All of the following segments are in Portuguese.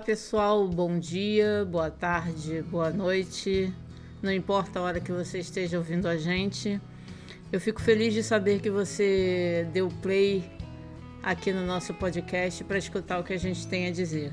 pessoal, bom dia, boa tarde, boa noite. Não importa a hora que você esteja ouvindo a gente. Eu fico feliz de saber que você deu play aqui no nosso podcast para escutar o que a gente tem a dizer.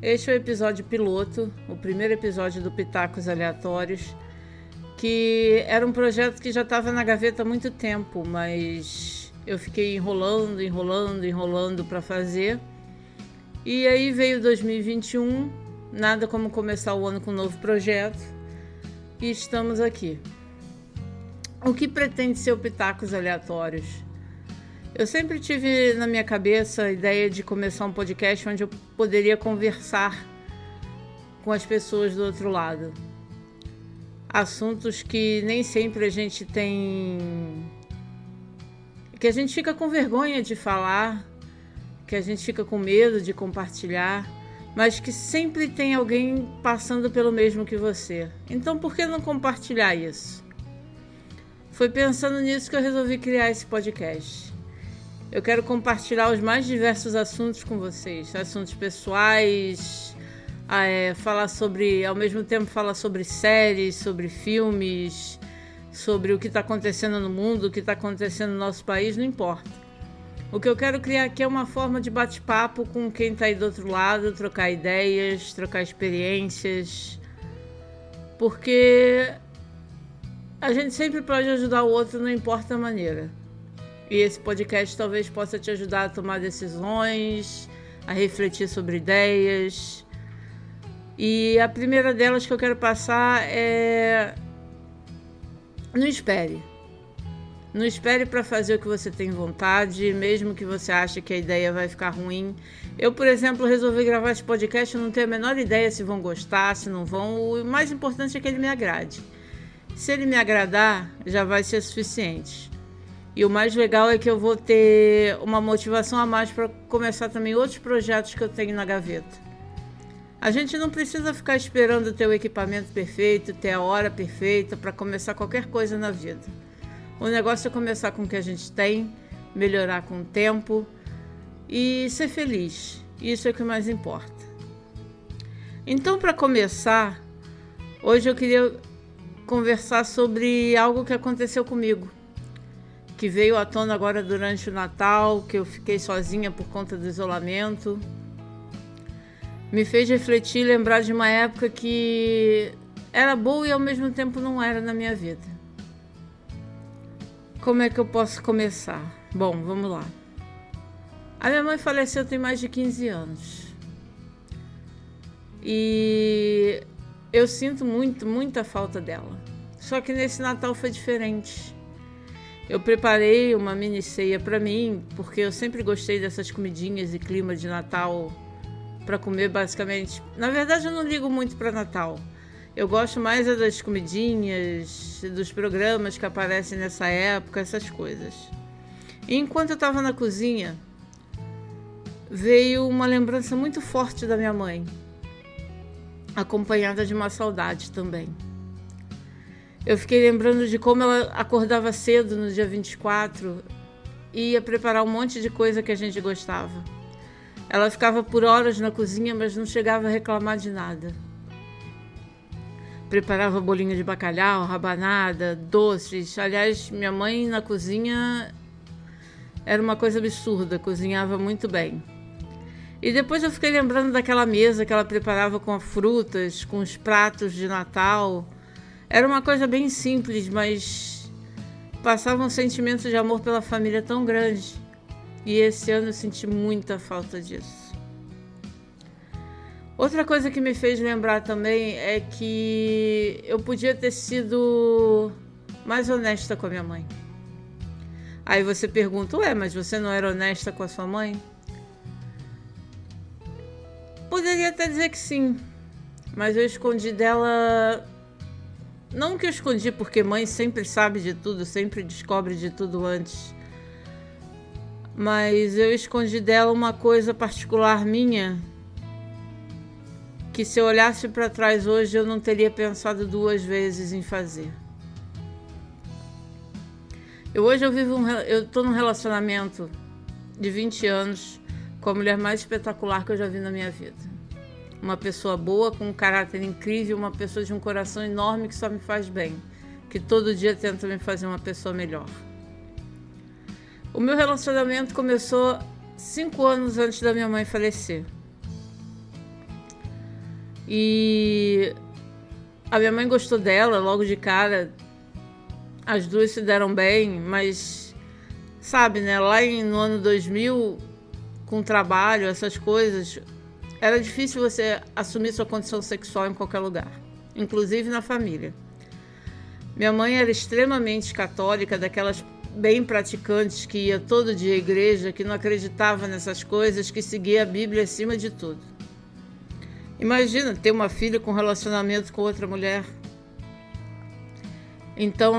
Este é o episódio piloto, o primeiro episódio do Pitacos Aleatórios, que era um projeto que já estava na gaveta há muito tempo, mas eu fiquei enrolando, enrolando, enrolando para fazer. E aí veio 2021, nada como começar o ano com um novo projeto, e estamos aqui. O que pretende ser o Pitacos Aleatórios? Eu sempre tive na minha cabeça a ideia de começar um podcast onde eu poderia conversar com as pessoas do outro lado. Assuntos que nem sempre a gente tem. que a gente fica com vergonha de falar que a gente fica com medo de compartilhar, mas que sempre tem alguém passando pelo mesmo que você. Então por que não compartilhar isso? Foi pensando nisso que eu resolvi criar esse podcast. Eu quero compartilhar os mais diversos assuntos com vocês, assuntos pessoais, ah, é, falar sobre, ao mesmo tempo falar sobre séries, sobre filmes, sobre o que está acontecendo no mundo, o que está acontecendo no nosso país, não importa. O que eu quero criar aqui é uma forma de bate-papo com quem está aí do outro lado, trocar ideias, trocar experiências, porque a gente sempre pode ajudar o outro, não importa a maneira. E esse podcast talvez possa te ajudar a tomar decisões, a refletir sobre ideias. E a primeira delas que eu quero passar é. Não espere. Não espere para fazer o que você tem vontade, mesmo que você ache que a ideia vai ficar ruim. Eu, por exemplo, resolvi gravar esse podcast, não tenho a menor ideia se vão gostar, se não vão. O mais importante é que ele me agrade. Se ele me agradar, já vai ser suficiente. E o mais legal é que eu vou ter uma motivação a mais para começar também outros projetos que eu tenho na gaveta. A gente não precisa ficar esperando ter o equipamento perfeito, ter a hora perfeita para começar qualquer coisa na vida. O negócio é começar com o que a gente tem, melhorar com o tempo e ser feliz. Isso é o que mais importa. Então, para começar, hoje eu queria conversar sobre algo que aconteceu comigo, que veio à tona agora durante o Natal, que eu fiquei sozinha por conta do isolamento. Me fez refletir e lembrar de uma época que era boa e ao mesmo tempo não era na minha vida. Como é que eu posso começar? Bom, vamos lá. A minha mãe faleceu tem mais de 15 anos. E eu sinto muito, muita falta dela. Só que nesse Natal foi diferente. Eu preparei uma mini ceia para mim, porque eu sempre gostei dessas comidinhas e clima de Natal para comer basicamente. Na verdade, eu não ligo muito para Natal. Eu gosto mais é das comidinhas, dos programas que aparecem nessa época, essas coisas. E enquanto eu estava na cozinha, veio uma lembrança muito forte da minha mãe, acompanhada de uma saudade também. Eu fiquei lembrando de como ela acordava cedo no dia 24 e ia preparar um monte de coisa que a gente gostava. Ela ficava por horas na cozinha, mas não chegava a reclamar de nada preparava bolinho de bacalhau, rabanada, doces. Aliás, minha mãe na cozinha era uma coisa absurda, cozinhava muito bem. E depois eu fiquei lembrando daquela mesa que ela preparava com frutas, com os pratos de Natal. Era uma coisa bem simples, mas passava um sentimento de amor pela família tão grande. E esse ano eu senti muita falta disso. Outra coisa que me fez lembrar também é que eu podia ter sido mais honesta com a minha mãe. Aí você pergunta, ué, mas você não era honesta com a sua mãe? Poderia até dizer que sim, mas eu escondi dela. Não que eu escondi, porque mãe sempre sabe de tudo, sempre descobre de tudo antes. Mas eu escondi dela uma coisa particular minha que se eu olhasse para trás hoje eu não teria pensado duas vezes em fazer. Eu hoje eu vivo um, eu tô num relacionamento de 20 anos com a mulher mais espetacular que eu já vi na minha vida. uma pessoa boa, com um caráter incrível, uma pessoa de um coração enorme que só me faz bem, que todo dia tenta me fazer uma pessoa melhor. O meu relacionamento começou cinco anos antes da minha mãe falecer. E a minha mãe gostou dela logo de cara. As duas se deram bem, mas sabe, né? Lá no ano 2000, com trabalho, essas coisas, era difícil você assumir sua condição sexual em qualquer lugar, inclusive na família. Minha mãe era extremamente católica, daquelas bem praticantes que ia todo dia à igreja, que não acreditava nessas coisas, que seguia a Bíblia acima de tudo. Imagina ter uma filha com relacionamento com outra mulher. Então,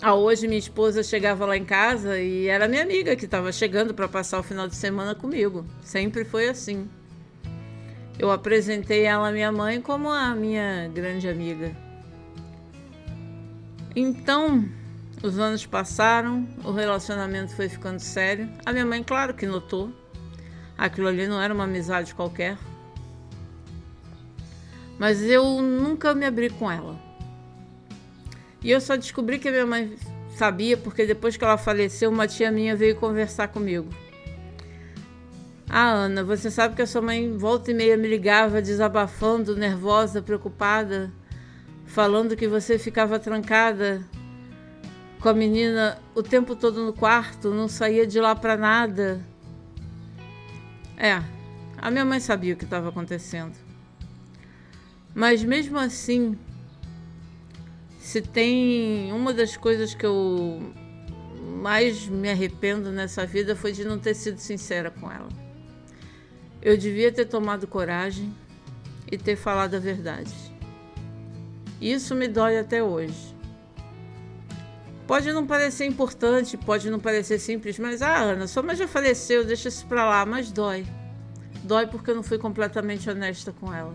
a hoje minha esposa chegava lá em casa e era minha amiga que estava chegando para passar o final de semana comigo. Sempre foi assim. Eu apresentei ela à minha mãe como a minha grande amiga. Então, os anos passaram, o relacionamento foi ficando sério. A minha mãe, claro que notou Aquilo ali não era uma amizade qualquer. Mas eu nunca me abri com ela. E eu só descobri que a minha mãe sabia porque depois que ela faleceu, uma tia minha veio conversar comigo. Ah, Ana, você sabe que a sua mãe volta e meia me ligava desabafando, nervosa, preocupada, falando que você ficava trancada com a menina o tempo todo no quarto, não saía de lá para nada. É, a minha mãe sabia o que estava acontecendo. Mas mesmo assim, se tem uma das coisas que eu mais me arrependo nessa vida foi de não ter sido sincera com ela. Eu devia ter tomado coragem e ter falado a verdade. Isso me dói até hoje. Pode não parecer importante, pode não parecer simples, mas ah, Ana, sua mãe já faleceu, deixa isso pra lá, mas dói. Dói porque eu não fui completamente honesta com ela.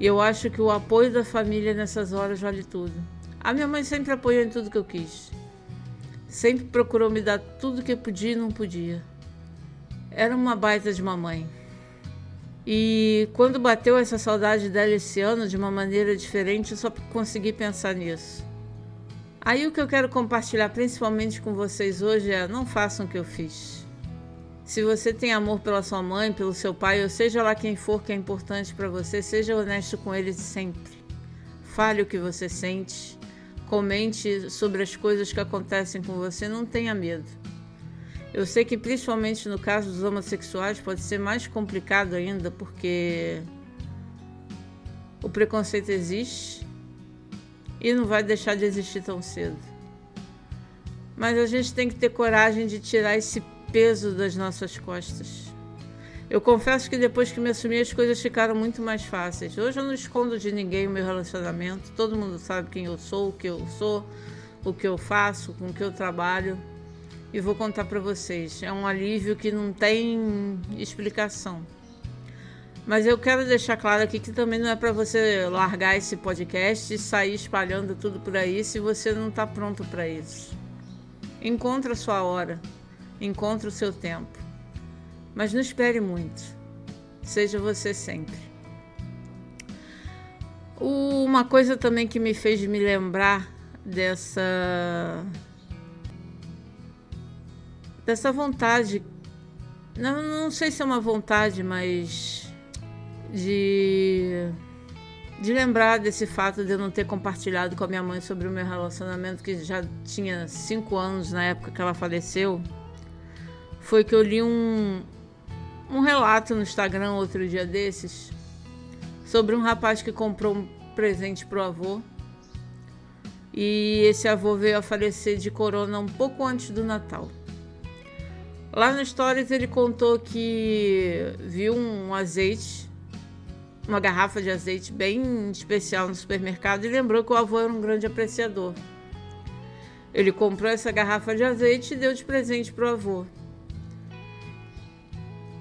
E eu acho que o apoio da família nessas horas vale tudo. A minha mãe sempre apoiou em tudo que eu quis. Sempre procurou me dar tudo que podia e não podia. Era uma baita de mamãe. E quando bateu essa saudade dela esse ano de uma maneira diferente, eu só consegui pensar nisso. Aí o que eu quero compartilhar principalmente com vocês hoje é: não façam o que eu fiz. Se você tem amor pela sua mãe, pelo seu pai, ou seja lá quem for que é importante para você, seja honesto com eles sempre. Fale o que você sente, comente sobre as coisas que acontecem com você, não tenha medo. Eu sei que principalmente no caso dos homossexuais pode ser mais complicado ainda porque o preconceito existe e não vai deixar de existir tão cedo. Mas a gente tem que ter coragem de tirar esse peso das nossas costas. Eu confesso que depois que me assumi as coisas ficaram muito mais fáceis. Hoje eu não escondo de ninguém o meu relacionamento. Todo mundo sabe quem eu sou, o que eu sou, o que eu faço, com o que eu trabalho. E vou contar para vocês. É um alívio que não tem explicação. Mas eu quero deixar claro aqui que também não é para você largar esse podcast e sair espalhando tudo por aí se você não está pronto para isso. Encontre a sua hora, encontre o seu tempo. Mas não espere muito. Seja você sempre. Uma coisa também que me fez me lembrar dessa dessa vontade, não, não sei se é uma vontade, mas de, de lembrar desse fato de eu não ter compartilhado com a minha mãe sobre o meu relacionamento, que já tinha cinco anos na época que ela faleceu, foi que eu li um, um relato no Instagram outro dia desses sobre um rapaz que comprou um presente pro avô. E esse avô veio a falecer de corona um pouco antes do Natal. Lá no Stories ele contou que viu um azeite uma garrafa de azeite bem especial no supermercado e lembrou que o avô era um grande apreciador. Ele comprou essa garrafa de azeite e deu de presente para o avô.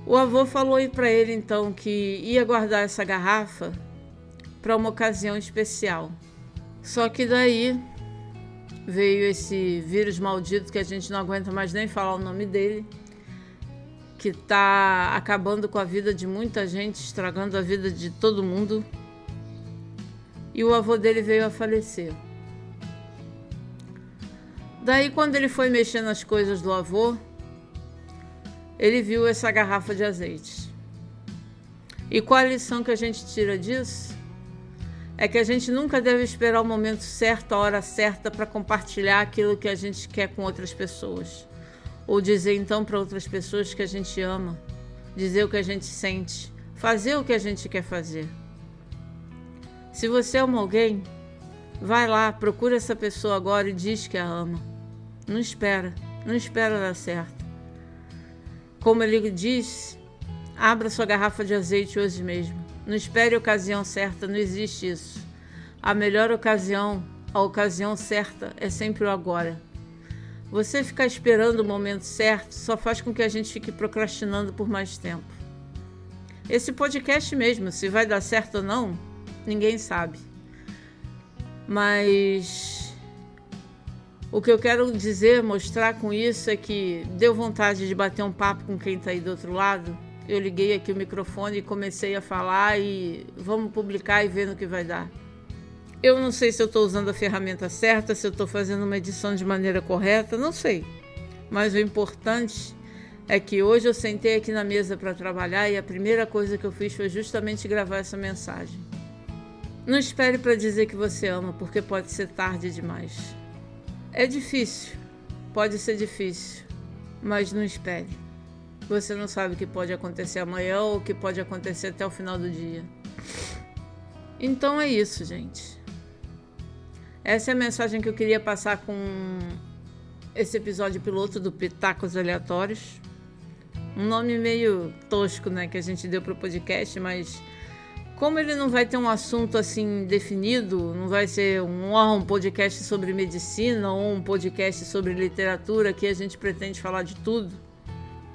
O avô falou para ele então que ia guardar essa garrafa para uma ocasião especial. Só que daí veio esse vírus maldito que a gente não aguenta mais nem falar o nome dele que está acabando com a vida de muita gente, estragando a vida de todo mundo. E o avô dele veio a falecer. Daí, quando ele foi mexer nas coisas do avô, ele viu essa garrafa de azeite. E qual a lição que a gente tira disso? É que a gente nunca deve esperar o momento certo, a hora certa para compartilhar aquilo que a gente quer com outras pessoas. Ou dizer então para outras pessoas que a gente ama, dizer o que a gente sente, fazer o que a gente quer fazer. Se você ama alguém, vai lá, procura essa pessoa agora e diz que a ama. Não espera, não espera dar certo. Como ele diz, abra sua garrafa de azeite hoje mesmo. Não espere a ocasião certa, não existe isso. A melhor ocasião, a ocasião certa é sempre o agora. Você ficar esperando o momento certo só faz com que a gente fique procrastinando por mais tempo. Esse podcast mesmo, se vai dar certo ou não, ninguém sabe. Mas o que eu quero dizer, mostrar com isso é que deu vontade de bater um papo com quem está aí do outro lado. Eu liguei aqui o microfone e comecei a falar e vamos publicar e ver no que vai dar. Eu não sei se eu estou usando a ferramenta certa, se eu estou fazendo uma edição de maneira correta, não sei. Mas o importante é que hoje eu sentei aqui na mesa para trabalhar e a primeira coisa que eu fiz foi justamente gravar essa mensagem. Não espere para dizer que você ama, porque pode ser tarde demais. É difícil, pode ser difícil, mas não espere. Você não sabe o que pode acontecer amanhã ou o que pode acontecer até o final do dia. Então é isso, gente. Essa é a mensagem que eu queria passar com esse episódio piloto do Pitacos Aleatórios. Um nome meio tosco, né, que a gente deu para o podcast, mas como ele não vai ter um assunto assim definido, não vai ser um, um podcast sobre medicina ou um podcast sobre literatura que a gente pretende falar de tudo,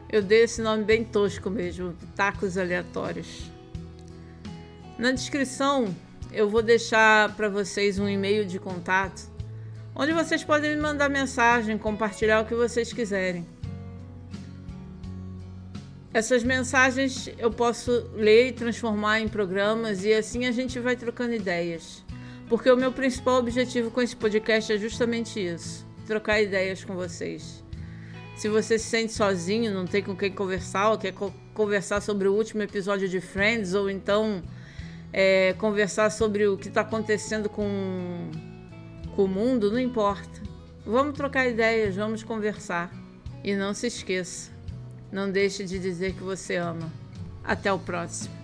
eu dei esse nome bem tosco mesmo, Pitacos Aleatórios. Na descrição eu vou deixar para vocês um e-mail de contato, onde vocês podem me mandar mensagem, compartilhar o que vocês quiserem. Essas mensagens eu posso ler e transformar em programas e assim a gente vai trocando ideias. Porque o meu principal objetivo com esse podcast é justamente isso: trocar ideias com vocês. Se você se sente sozinho, não tem com quem conversar, ou quer conversar sobre o último episódio de Friends, ou então é, conversar sobre o que está acontecendo com, com o mundo, não importa. Vamos trocar ideias, vamos conversar. E não se esqueça, não deixe de dizer que você ama. Até o próximo.